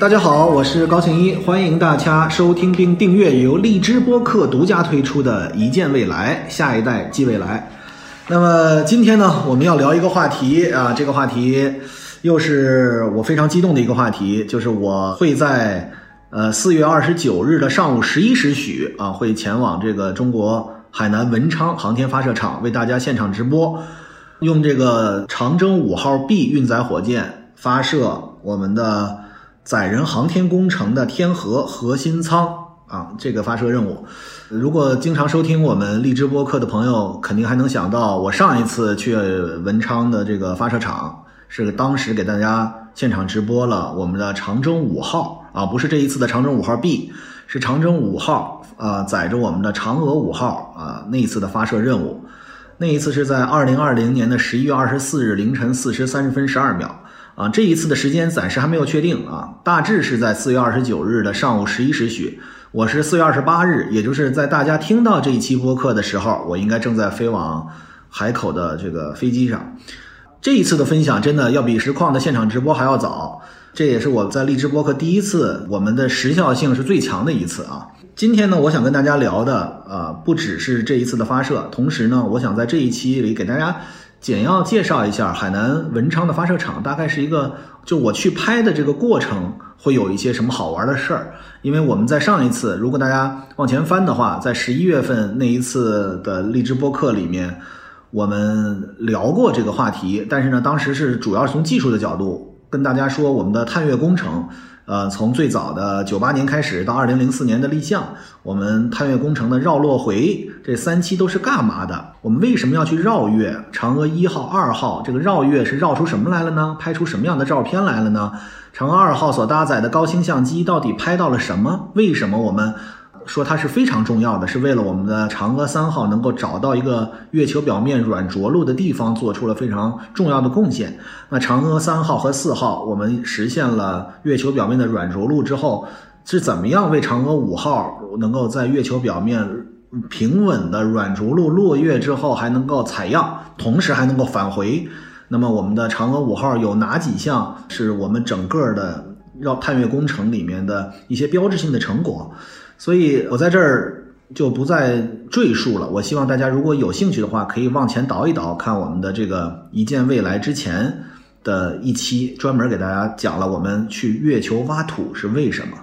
大家好，我是高庆一，欢迎大家收听并订阅由荔枝播客独家推出的《一见未来，下一代即未来》。那么今天呢，我们要聊一个话题啊，这个话题又是我非常激动的一个话题，就是我会在呃四月二十九日的上午十一时许啊，会前往这个中国海南文昌航天发射场为大家现场直播，用这个长征五号 B 运载火箭发射我们的。载人航天工程的天河核心舱啊，这个发射任务，如果经常收听我们荔枝播客的朋友，肯定还能想到，我上一次去文昌的这个发射场，是当时给大家现场直播了我们的长征五号啊，不是这一次的长征五号 B，是长征五号啊，载着我们的嫦娥五号啊那一次的发射任务，那一次是在二零二零年的十一月二十四日凌晨四时三十分十二秒。啊，这一次的时间暂时还没有确定啊，大致是在四月二十九日的上午十一时许。我是四月二十八日，也就是在大家听到这一期播客的时候，我应该正在飞往海口的这个飞机上。这一次的分享真的要比实况的现场直播还要早，这也是我在荔枝播客第一次，我们的时效性是最强的一次啊。今天呢，我想跟大家聊的啊，不只是这一次的发射，同时呢，我想在这一期里给大家。简要介绍一下海南文昌的发射场，大概是一个，就我去拍的这个过程会有一些什么好玩的事儿。因为我们在上一次，如果大家往前翻的话，在十一月份那一次的荔枝播客里面，我们聊过这个话题。但是呢，当时是主要是从技术的角度跟大家说我们的探月工程。呃，从最早的九八年开始到二零零四年的立项，我们探月工程的绕落回这三期都是干嘛的？我们为什么要去绕月？嫦娥一号、二号这个绕月是绕出什么来了呢？拍出什么样的照片来了呢？嫦娥二号所搭载的高清相机到底拍到了什么？为什么我们？说它是非常重要的，是为了我们的嫦娥三号能够找到一个月球表面软着陆的地方，做出了非常重要的贡献。那嫦娥三号和四号，我们实现了月球表面的软着陆之后，是怎么样为嫦娥五号能够在月球表面平稳的软着陆落月之后还能够采样，同时还能够返回？那么我们的嫦娥五号有哪几项是我们整个的绕探月工程里面的一些标志性的成果？所以我在这儿就不再赘述了。我希望大家如果有兴趣的话，可以往前倒一倒，看我们的这个一见未来之前的一期，专门给大家讲了我们去月球挖土是为什么。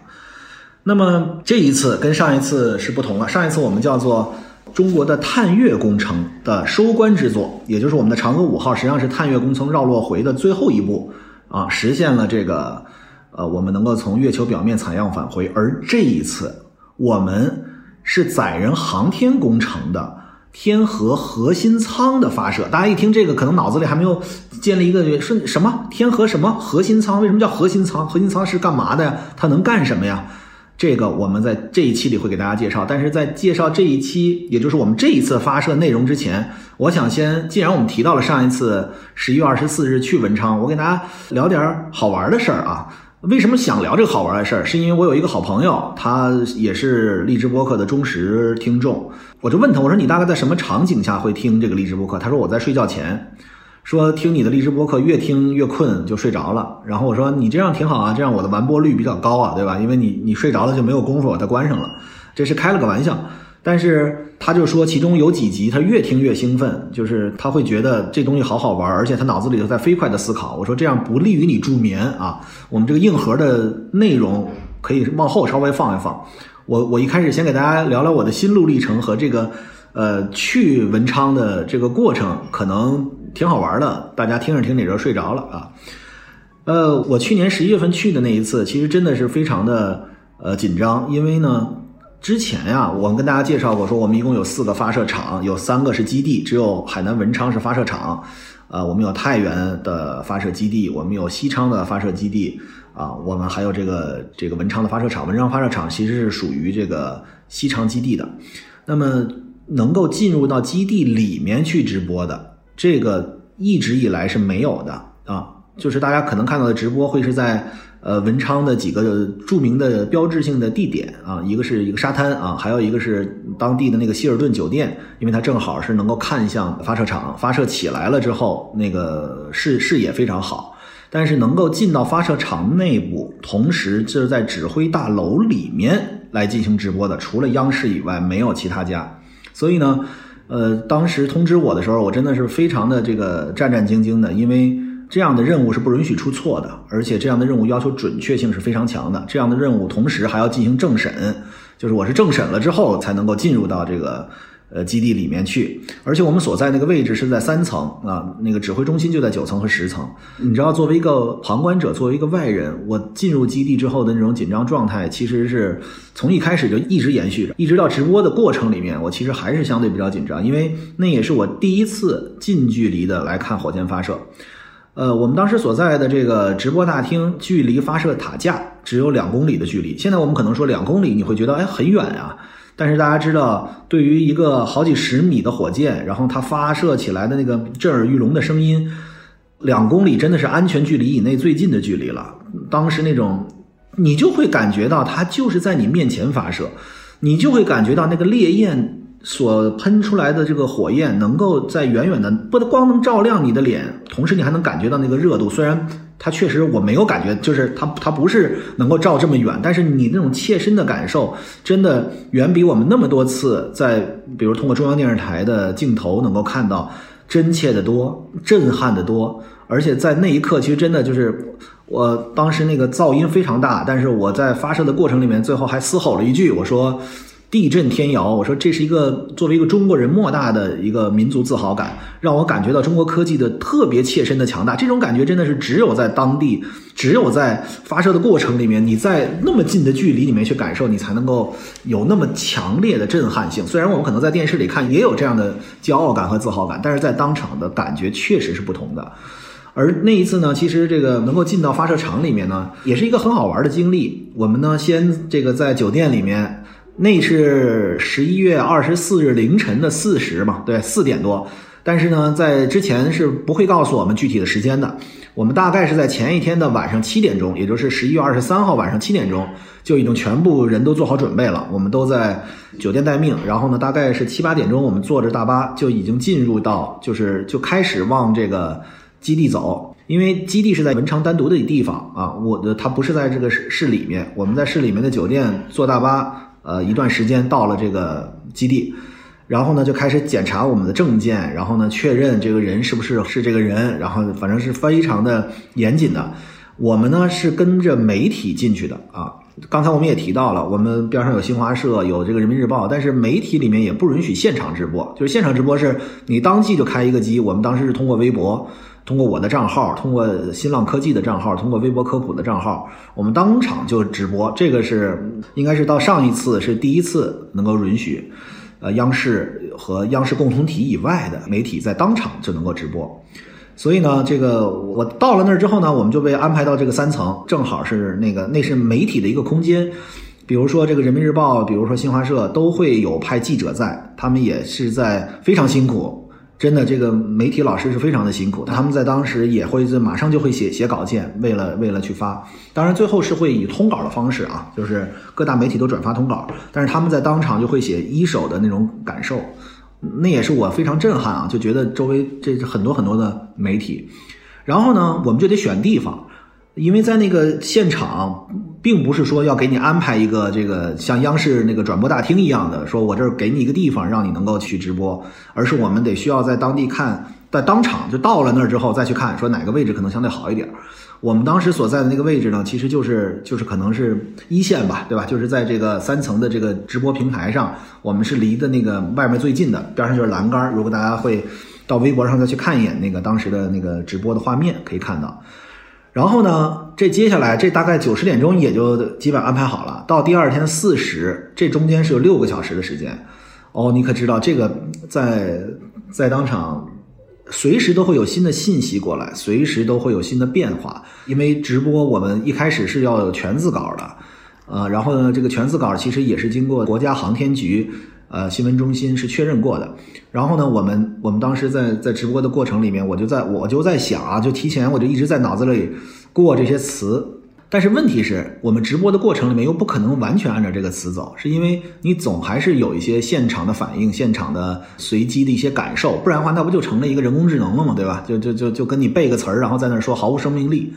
那么这一次跟上一次是不同了。上一次我们叫做中国的探月工程的收官之作，也就是我们的嫦娥五号，实际上是探月工程绕落回的最后一步啊，实现了这个呃，我们能够从月球表面采样返回。而这一次。我们是载人航天工程的天河核心舱的发射，大家一听这个，可能脑子里还没有建立一个说什么天河什么核心舱？为什么叫核心舱？核心舱是干嘛的呀？它能干什么呀？这个我们在这一期里会给大家介绍。但是在介绍这一期，也就是我们这一次发射内容之前，我想先，既然我们提到了上一次十一月二十四日去文昌，我给大家聊点好玩的事儿啊。为什么想聊这个好玩的事儿？是因为我有一个好朋友，他也是荔枝播客的忠实听众。我就问他，我说你大概在什么场景下会听这个荔枝播客？他说我在睡觉前，说听你的荔枝播客越听越困就睡着了。然后我说你这样挺好啊，这样我的完播率比较高啊，对吧？因为你你睡着了就没有功夫把它关上了。这是开了个玩笑。但是他就说，其中有几集他越听越兴奋，就是他会觉得这东西好好玩，而且他脑子里头在飞快的思考。我说这样不利于你助眠啊，我们这个硬核的内容可以往后稍微放一放。我我一开始先给大家聊聊我的心路历程和这个呃去文昌的这个过程，可能挺好玩的，大家听着听着就睡着了啊。呃，我去年十一月份去的那一次，其实真的是非常的呃紧张，因为呢。之前呀，我们跟大家介绍过，说我们一共有四个发射场，有三个是基地，只有海南文昌是发射场。呃，我们有太原的发射基地，我们有西昌的发射基地，啊，我们还有这个这个文昌的发射场。文昌发射场其实是属于这个西昌基地的。那么能够进入到基地里面去直播的，这个一直以来是没有的啊，就是大家可能看到的直播会是在。呃，文昌的几个著名的标志性的地点啊，一个是一个沙滩啊，还有一个是当地的那个希尔顿酒店，因为它正好是能够看向发射场，发射起来了之后，那个视视野非常好。但是能够进到发射场内部，同时就是在指挥大楼里面来进行直播的，除了央视以外，没有其他家。所以呢，呃，当时通知我的时候，我真的是非常的这个战战兢兢的，因为这样的任务是不允许出错的，而且这样的任务要求准确性是非常强的。这样的任务同时还要进行政审，就是我是政审了之后才能够进入到这个。呃，基地里面去，而且我们所在那个位置是在三层啊，那个指挥中心就在九层和十层。你知道，作为一个旁观者，作为一个外人，我进入基地之后的那种紧张状态，其实是从一开始就一直延续着，一直到直播的过程里面，我其实还是相对比较紧张，因为那也是我第一次近距离的来看火箭发射。呃，我们当时所在的这个直播大厅，距离发射塔架只有两公里的距离。现在我们可能说两公里，你会觉得哎很远啊。但是大家知道，对于一个好几十米的火箭，然后它发射起来的那个震耳欲聋的声音，两公里真的是安全距离以内最近的距离了。当时那种，你就会感觉到它就是在你面前发射，你就会感觉到那个烈焰所喷出来的这个火焰，能够在远远的不光能照亮你的脸，同时你还能感觉到那个热度。虽然。它确实我没有感觉，就是它它不是能够照这么远，但是你那种切身的感受，真的远比我们那么多次在比如通过中央电视台的镜头能够看到真切的多，震撼的多。而且在那一刻，其实真的就是我当时那个噪音非常大，但是我在发射的过程里面，最后还嘶吼了一句，我说。地震天摇，我说这是一个作为一个中国人莫大的一个民族自豪感，让我感觉到中国科技的特别切身的强大。这种感觉真的是只有在当地，只有在发射的过程里面，你在那么近的距离里面去感受，你才能够有那么强烈的震撼性。虽然我们可能在电视里看也有这样的骄傲感和自豪感，但是在当场的感觉确实是不同的。而那一次呢，其实这个能够进到发射场里面呢，也是一个很好玩的经历。我们呢，先这个在酒店里面。那是十一月二十四日凌晨的四时嘛，对，四点多。但是呢，在之前是不会告诉我们具体的时间的。我们大概是在前一天的晚上七点钟，也就是十一月二十三号晚上七点钟，就已经全部人都做好准备了。我们都在酒店待命。然后呢，大概是七八点钟，我们坐着大巴就已经进入到，就是就开始往这个基地走。因为基地是在文昌单独的地方啊，我的它不是在这个市市里面。我们在市里面的酒店坐大巴。呃，一段时间到了这个基地，然后呢就开始检查我们的证件，然后呢确认这个人是不是是这个人，然后反正是非常的严谨的。我们呢是跟着媒体进去的啊。刚才我们也提到了，我们边上有新华社，有这个人民日报，但是媒体里面也不允许现场直播，就是现场直播是你当即就开一个机。我们当时是通过微博。通过我的账号，通过新浪科技的账号，通过微博科普的账号，我们当场就直播。这个是应该是到上一次是第一次能够允许，呃，央视和央视共同体以外的媒体在当场就能够直播。所以呢，这个我到了那儿之后呢，我们就被安排到这个三层，正好是那个那是媒体的一个空间。比如说这个人民日报，比如说新华社，都会有派记者在，他们也是在非常辛苦。真的，这个媒体老师是非常的辛苦，他们在当时也会马上就会写写稿件，为了为了去发。当然，最后是会以通稿的方式啊，就是各大媒体都转发通稿，但是他们在当场就会写一手的那种感受，那也是我非常震撼啊，就觉得周围这很多很多的媒体，然后呢，我们就得选地方。因为在那个现场，并不是说要给你安排一个这个像央视那个转播大厅一样的，说我这儿给你一个地方让你能够去直播，而是我们得需要在当地看，在当场就到了那儿之后再去看，说哪个位置可能相对好一点。我们当时所在的那个位置呢，其实就是就是可能是一线吧，对吧？就是在这个三层的这个直播平台上，我们是离的那个外面最近的，边上就是栏杆。如果大家会到微博上再去看一眼那个当时的那个直播的画面，可以看到。然后呢，这接下来这大概九十点钟也就基本安排好了。到第二天四时，这中间是有六个小时的时间。哦，你可知道这个在在当场，随时都会有新的信息过来，随时都会有新的变化。因为直播我们一开始是要有全字稿的，呃，然后呢，这个全字稿其实也是经过国家航天局。呃，新闻中心是确认过的。然后呢，我们我们当时在在直播的过程里面，我就在我就在想啊，就提前我就一直在脑子里过这些词。但是问题是我们直播的过程里面又不可能完全按照这个词走，是因为你总还是有一些现场的反应、现场的随机的一些感受，不然的话那不就成了一个人工智能了吗？对吧？就就就就跟你背个词儿，然后在那说毫无生命力。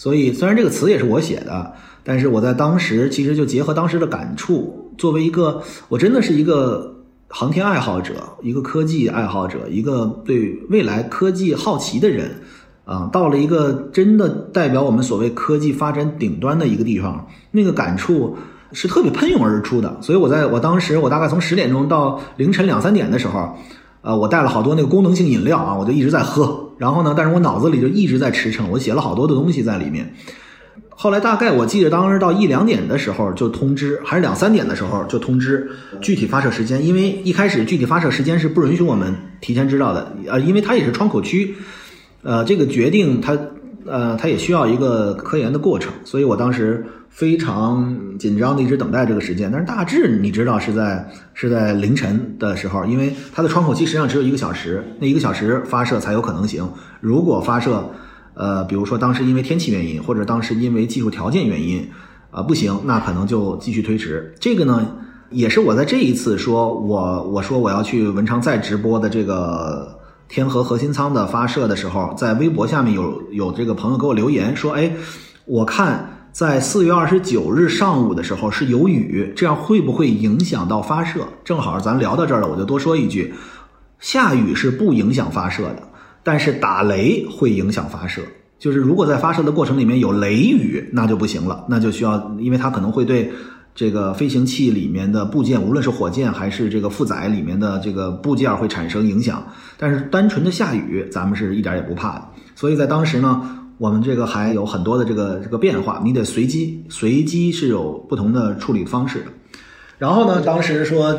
所以虽然这个词也是我写的，但是我在当时其实就结合当时的感触，作为一个我真的是一个航天爱好者、一个科技爱好者、一个对未来科技好奇的人。啊，到了一个真的代表我们所谓科技发展顶端的一个地方，那个感触是特别喷涌而出的。所以我在我当时，我大概从十点钟到凌晨两三点的时候，呃，我带了好多那个功能性饮料啊，我就一直在喝。然后呢，但是我脑子里就一直在驰骋，我写了好多的东西在里面。后来大概我记得当时到一两点的时候就通知，还是两三点的时候就通知具体发射时间，因为一开始具体发射时间是不允许我们提前知道的，呃，因为它也是窗口区。呃，这个决定它，呃，它也需要一个科研的过程，所以我当时非常紧张的一直等待这个时间。但是大致你知道是在是在凌晨的时候，因为它的窗口期实际上只有一个小时，那一个小时发射才有可能行。如果发射，呃，比如说当时因为天气原因，或者当时因为技术条件原因，啊，不行，那可能就继续推迟。这个呢，也是我在这一次说我我说我要去文昌再直播的这个。天河核心舱的发射的时候，在微博下面有有这个朋友给我留言说：“哎，我看在四月二十九日上午的时候是有雨，这样会不会影响到发射？”正好咱聊到这儿了，我就多说一句：下雨是不影响发射的，但是打雷会影响发射。就是如果在发射的过程里面有雷雨，那就不行了，那就需要，因为它可能会对。这个飞行器里面的部件，无论是火箭还是这个负载里面的这个部件，会产生影响。但是单纯的下雨，咱们是一点也不怕的。所以在当时呢，我们这个还有很多的这个这个变化，你得随机，随机是有不同的处理方式的。然后呢，当时说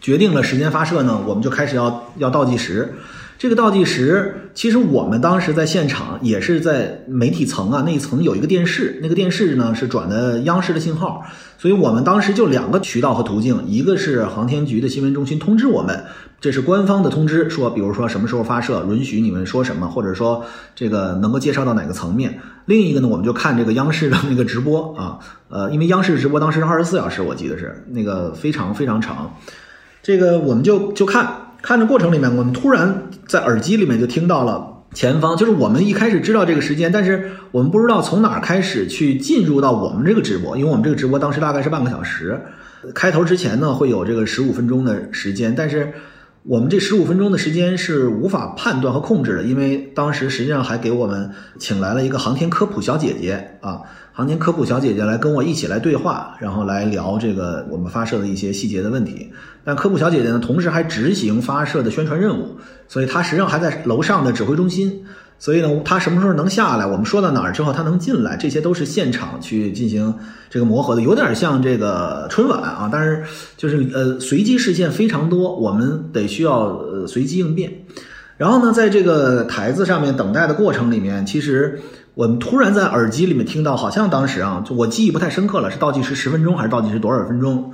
决定了时间发射呢，我们就开始要要倒计时。这个倒计时，其实我们当时在现场也是在媒体层啊那一层有一个电视，那个电视呢是转的央视的信号，所以我们当时就两个渠道和途径，一个是航天局的新闻中心通知我们，这是官方的通知，说比如说什么时候发射，允许你们说什么，或者说这个能够介绍到哪个层面。另一个呢，我们就看这个央视的那个直播啊，呃，因为央视直播当时是二十四小时，我记得是那个非常非常长，这个我们就就看。看着过程里面，我们突然在耳机里面就听到了前方，就是我们一开始知道这个时间，但是我们不知道从哪儿开始去进入到我们这个直播，因为我们这个直播当时大概是半个小时，开头之前呢会有这个十五分钟的时间，但是我们这十五分钟的时间是无法判断和控制的，因为当时实际上还给我们请来了一个航天科普小姐姐啊。航天科普小姐姐来跟我一起来对话，然后来聊这个我们发射的一些细节的问题。但科普小姐姐呢，同时还执行发射的宣传任务，所以她实际上还在楼上的指挥中心。所以呢，她什么时候能下来？我们说到哪儿之后，她能进来？这些都是现场去进行这个磨合的，有点像这个春晚啊。但是就是呃，随机事件非常多，我们得需要呃随机应变。然后呢，在这个台子上面等待的过程里面，其实。我们突然在耳机里面听到，好像当时啊，就我记忆不太深刻了，是倒计时十分钟还是倒计时多少分钟？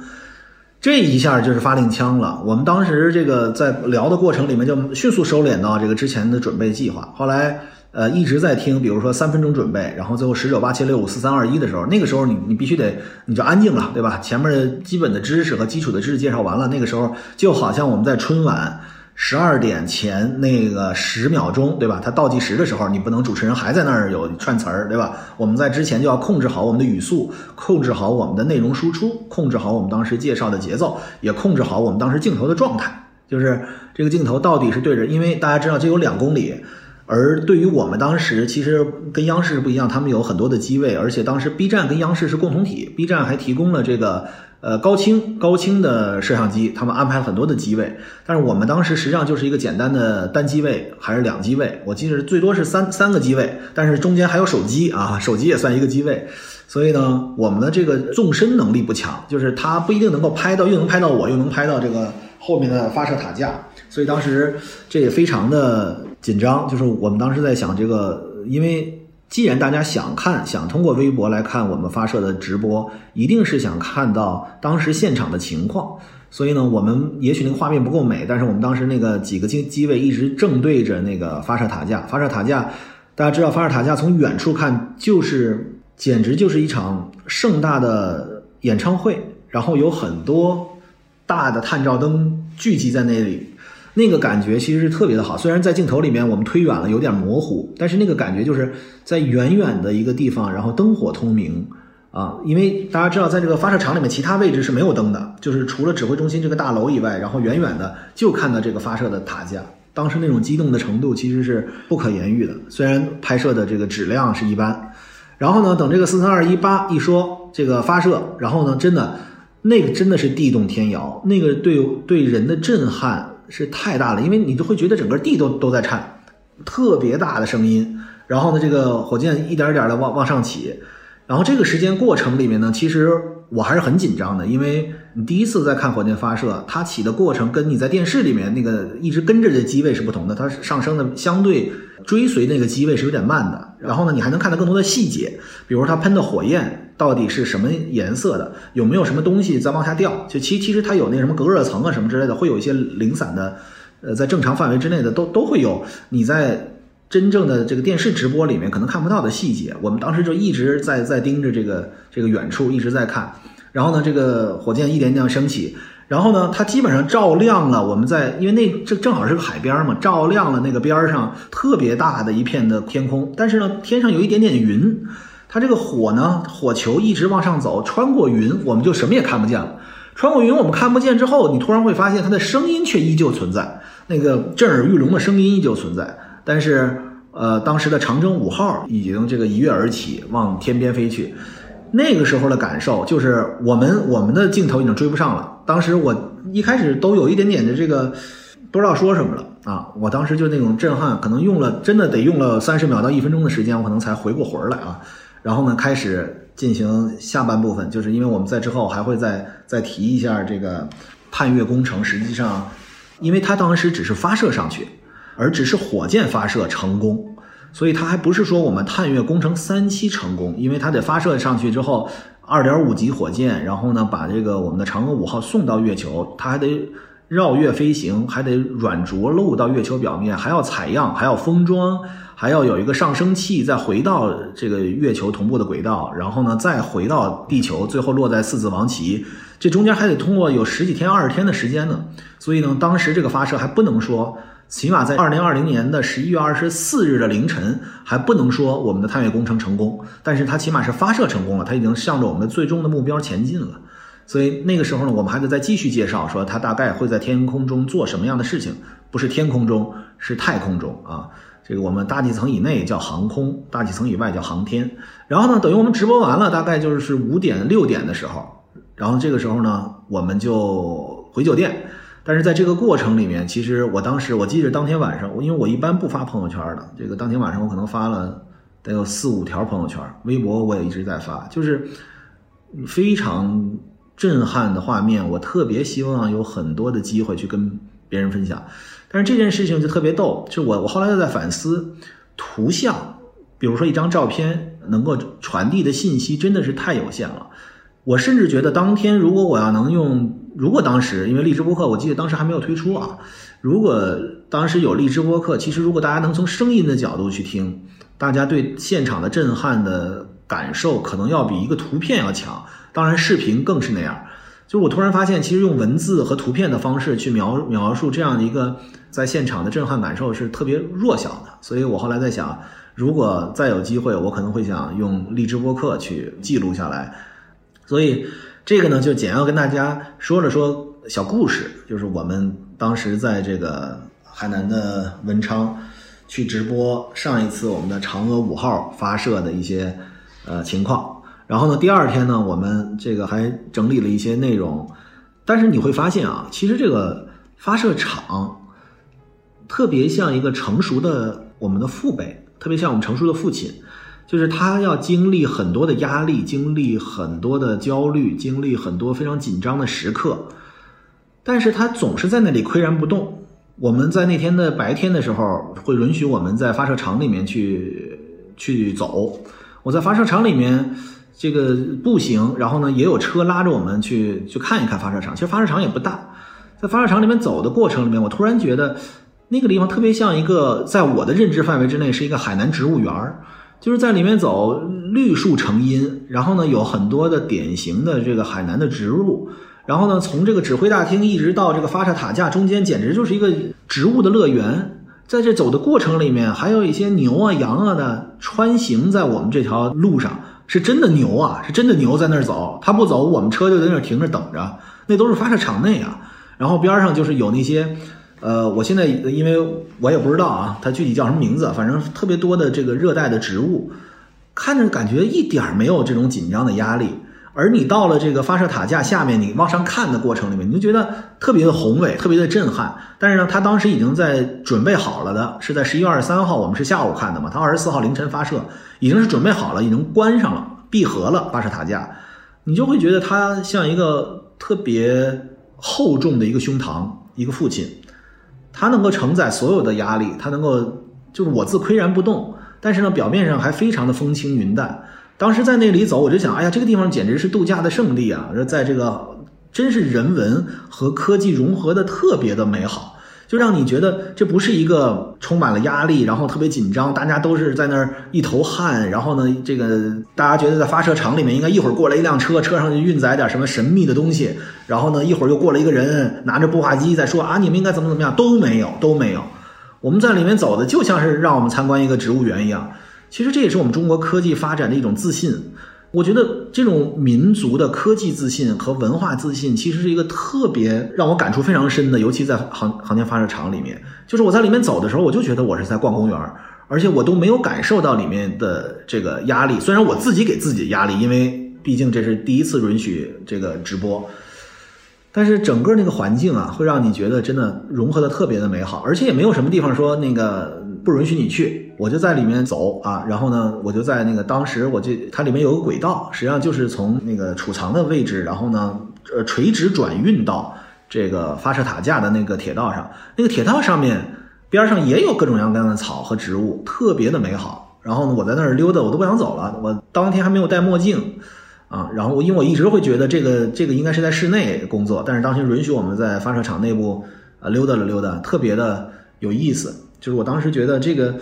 这一下就是发令枪了。我们当时这个在聊的过程里面，就迅速收敛到这个之前的准备计划。后来呃一直在听，比如说三分钟准备，然后最后十九八七六五四三二一的时候，那个时候你你必须得你就安静了，对吧？前面的基本的知识和基础的知识介绍完了，那个时候就好像我们在春晚。十二点前那个十秒钟，对吧？它倒计时的时候，你不能主持人还在那儿有串词儿，对吧？我们在之前就要控制好我们的语速，控制好我们的内容输出，控制好我们当时介绍的节奏，也控制好我们当时镜头的状态。就是这个镜头到底是对着，因为大家知道这有两公里，而对于我们当时其实跟央视不一样，他们有很多的机位，而且当时 B 站跟央视是共同体，B 站还提供了这个。呃，高清高清的摄像机，他们安排了很多的机位，但是我们当时实际上就是一个简单的单机位，还是两机位？我记得最多是三三个机位，但是中间还有手机啊，手机也算一个机位。所以呢，我们的这个纵深能力不强，就是它不一定能够拍到，又能拍到我，又能拍到这个后面的发射塔架。所以当时这也非常的紧张，就是我们当时在想这个，因为。既然大家想看，想通过微博来看我们发射的直播，一定是想看到当时现场的情况。所以呢，我们也许那个画面不够美，但是我们当时那个几个机机位一直正对着那个发射塔架。发射塔架，大家知道，发射塔架从远处看就是简直就是一场盛大的演唱会，然后有很多大的探照灯聚集在那里，那个感觉其实是特别的好。虽然在镜头里面我们推远了有点模糊，但是那个感觉就是在远远的一个地方，然后灯火通明啊。因为大家知道，在这个发射场里面，其他位置是没有灯的，就是除了指挥中心这个大楼以外，然后远远的就看到这个发射的塔架。当时那种激动的程度其实是不可言喻的，虽然拍摄的这个质量是一般。然后呢，等这个四三二一八一说这个发射，然后呢，真的那个真的是地动天摇，那个对对人的震撼是太大了，因为你都会觉得整个地都都在颤，特别大的声音。然后呢，这个火箭一点点的往往上起，然后这个时间过程里面呢，其实。我还是很紧张的，因为你第一次在看火箭发射，它起的过程跟你在电视里面那个一直跟着的机位是不同的，它上升的相对追随那个机位是有点慢的。然后呢，你还能看到更多的细节，比如它喷的火焰到底是什么颜色的，有没有什么东西在往下掉？就其其实它有那什么隔热层啊什么之类的，会有一些零散的，呃，在正常范围之内的都都会有。你在真正的这个电视直播里面可能看不到的细节，我们当时就一直在在盯着这个这个远处一直在看。然后呢，这个火箭一点点升起，然后呢，它基本上照亮了我们在，因为那这正好是个海边嘛，照亮了那个边上特别大的一片的天空。但是呢，天上有一点点云，它这个火呢，火球一直往上走，穿过云，我们就什么也看不见了。穿过云我们看不见之后，你突然会发现它的声音却依旧存在，那个震耳欲聋的声音依旧存在。但是，呃，当时的长征五号已经这个一跃而起，往天边飞去。那个时候的感受就是我们我们的镜头已经追不上了。当时我一开始都有一点点的这个不知道说什么了啊！我当时就那种震撼，可能用了真的得用了三十秒到一分钟的时间，我可能才回过魂来啊。然后呢，开始进行下半部分，就是因为我们在之后还会再再提一下这个探月工程。实际上，因为它当时只是发射上去，而只是火箭发射成功。所以它还不是说我们探月工程三期成功，因为它得发射上去之后，二点五级火箭，然后呢把这个我们的嫦娥五号送到月球，它还得绕月飞行，还得软着陆到月球表面，还要采样，还要封装，还要有一个上升器，再回到这个月球同步的轨道，然后呢再回到地球，最后落在四子王旗，这中间还得通过有十几天、二十天的时间呢。所以呢，当时这个发射还不能说。起码在二零二零年的十一月二十四日的凌晨，还不能说我们的探月工程成功，但是它起码是发射成功了，它已经向着我们的最终的目标前进了。所以那个时候呢，我们还得再继续介绍，说它大概会在天空中做什么样的事情，不是天空中，是太空中啊。这个我们大气层以内叫航空，大气层以外叫航天。然后呢，等于我们直播完了，大概就是五点六点的时候，然后这个时候呢，我们就回酒店。但是在这个过程里面，其实我当时我记得当天晚上，因为我一般不发朋友圈的，这个当天晚上我可能发了得有四五条朋友圈，微博我也一直在发，就是非常震撼的画面，我特别希望有很多的机会去跟别人分享。但是这件事情就特别逗，就我我后来又在反思，图像，比如说一张照片能够传递的信息真的是太有限了。我甚至觉得当天如果我要能用。如果当时因为荔枝播客，我记得当时还没有推出啊。如果当时有荔枝播客，其实如果大家能从声音的角度去听，大家对现场的震撼的感受可能要比一个图片要强。当然，视频更是那样。就是我突然发现，其实用文字和图片的方式去描描述这样的一个在现场的震撼感受是特别弱小的。所以我后来在想，如果再有机会，我可能会想用荔枝播客去记录下来。所以。这个呢，就简要跟大家说了说小故事，就是我们当时在这个海南的文昌去直播上一次我们的嫦娥五号发射的一些呃情况。然后呢，第二天呢，我们这个还整理了一些内容。但是你会发现啊，其实这个发射场特别像一个成熟的我们的父辈，特别像我们成熟的父亲。就是他要经历很多的压力，经历很多的焦虑，经历很多非常紧张的时刻，但是他总是在那里岿然不动。我们在那天的白天的时候，会允许我们在发射场里面去去走。我在发射场里面这个步行，然后呢也有车拉着我们去去看一看发射场。其实发射场也不大，在发射场里面走的过程里面，我突然觉得那个地方特别像一个在我的认知范围之内是一个海南植物园儿。就是在里面走，绿树成荫，然后呢有很多的典型的这个海南的植物，然后呢从这个指挥大厅一直到这个发射塔架中间，简直就是一个植物的乐园。在这走的过程里面，还有一些牛啊、羊啊的穿行在我们这条路上，是真的牛啊，是真的牛在那儿走，他不走，我们车就在那儿停着等着。那都是发射场内啊，然后边上就是有那些，呃，我现在因为我也不知道啊，它具体叫什么名字，反正特别多的这个热带的植物，看着感觉一点没有这种紧张的压力。而你到了这个发射塔架下面，你往上看的过程里面，你就觉得特别的宏伟，特别的震撼。但是呢，他当时已经在准备好了的，是在十一月二十三号，我们是下午看的嘛，他二十四号凌晨发射，已经是准备好了，已经关上了，闭合了发射塔架，你就会觉得它像一个特别厚重的一个胸膛，一个父亲，他能够承载所有的压力，他能够就是我自岿然不动，但是呢，表面上还非常的风轻云淡。当时在那里走，我就想，哎呀，这个地方简直是度假的圣地啊！在这个真是人文和科技融合的特别的美好，就让你觉得这不是一个充满了压力，然后特别紧张，大家都是在那儿一头汗，然后呢，这个大家觉得在发射场里面应该一会儿过来一辆车，车上就运载点什么神秘的东西，然后呢，一会儿又过来一个人拿着步话机在说啊，你们应该怎么怎么样，都没有，都没有。我们在里面走的就像是让我们参观一个植物园一样。其实这也是我们中国科技发展的一种自信。我觉得这种民族的科技自信和文化自信，其实是一个特别让我感触非常深的。尤其在航航天发射场里面，就是我在里面走的时候，我就觉得我是在逛公园，而且我都没有感受到里面的这个压力。虽然我自己给自己压力，因为毕竟这是第一次允许这个直播，但是整个那个环境啊，会让你觉得真的融合的特别的美好，而且也没有什么地方说那个。不允许你去，我就在里面走啊，然后呢，我就在那个当时我就它里面有个轨道，实际上就是从那个储藏的位置，然后呢，呃，垂直转运到这个发射塔架的那个铁道上，那个铁道上面边上也有各种各样的草和植物，特别的美好。然后呢，我在那儿溜达，我都不想走了。我当天还没有戴墨镜啊，然后因为我一直会觉得这个这个应该是在室内工作，但是当时允许我们在发射场内部啊溜达了溜达，特别的有意思。就是我当时觉得这个，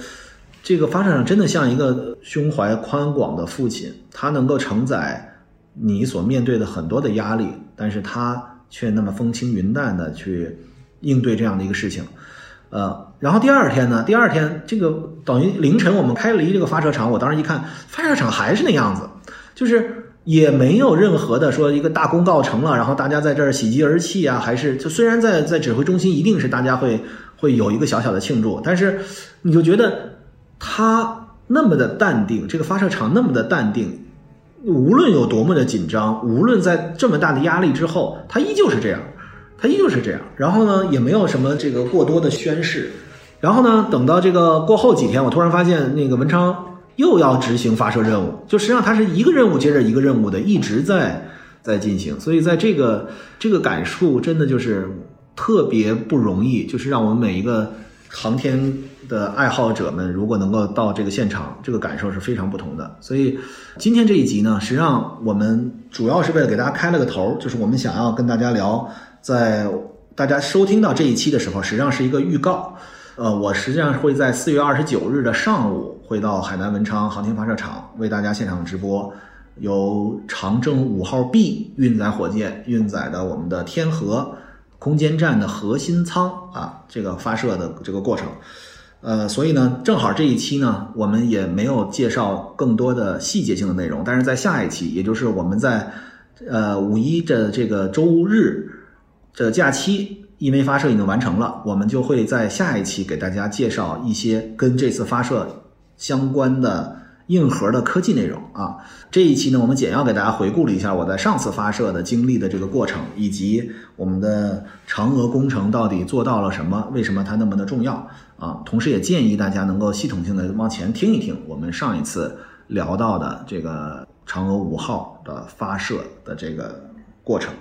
这个发射场真的像一个胸怀宽广的父亲，他能够承载你所面对的很多的压力，但是他却那么风轻云淡的去应对这样的一个事情，呃，然后第二天呢，第二天这个等于凌晨我们开离这个发射场，我当时一看，发射场还是那样子，就是也没有任何的说一个大功告成了，然后大家在这儿喜极而泣啊，还是就虽然在在指挥中心一定是大家会。会有一个小小的庆祝，但是你就觉得他那么的淡定，这个发射场那么的淡定，无论有多么的紧张，无论在这么大的压力之后，他依旧是这样，他依旧是这样。然后呢，也没有什么这个过多的宣誓。然后呢，等到这个过后几天，我突然发现那个文昌又要执行发射任务，就实际上他是一个任务接着一个任务的，一直在在进行。所以在这个这个感触，真的就是。特别不容易，就是让我们每一个航天的爱好者们，如果能够到这个现场，这个感受是非常不同的。所以今天这一集呢，实际上我们主要是为了给大家开了个头，就是我们想要跟大家聊，在大家收听到这一期的时候，实际上是一个预告。呃，我实际上会在四月二十九日的上午，会到海南文昌航天发射场为大家现场直播，由长征五号 B 运载火箭运载的我们的天河。空间站的核心舱啊，这个发射的这个过程，呃，所以呢，正好这一期呢，我们也没有介绍更多的细节性的内容，但是在下一期，也就是我们在呃五一的这个周日的假期，因为发射已经完成了，我们就会在下一期给大家介绍一些跟这次发射相关的。硬核的科技内容啊，这一期呢，我们简要给大家回顾了一下我在上次发射的经历的这个过程，以及我们的嫦娥工程到底做到了什么，为什么它那么的重要啊？同时也建议大家能够系统性的往前听一听我们上一次聊到的这个嫦娥五号的发射的这个过程。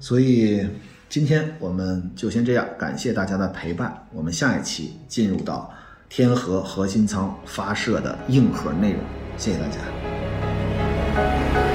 所以今天我们就先这样，感谢大家的陪伴，我们下一期进入到。天河核心舱发射的硬核内容，谢谢大家。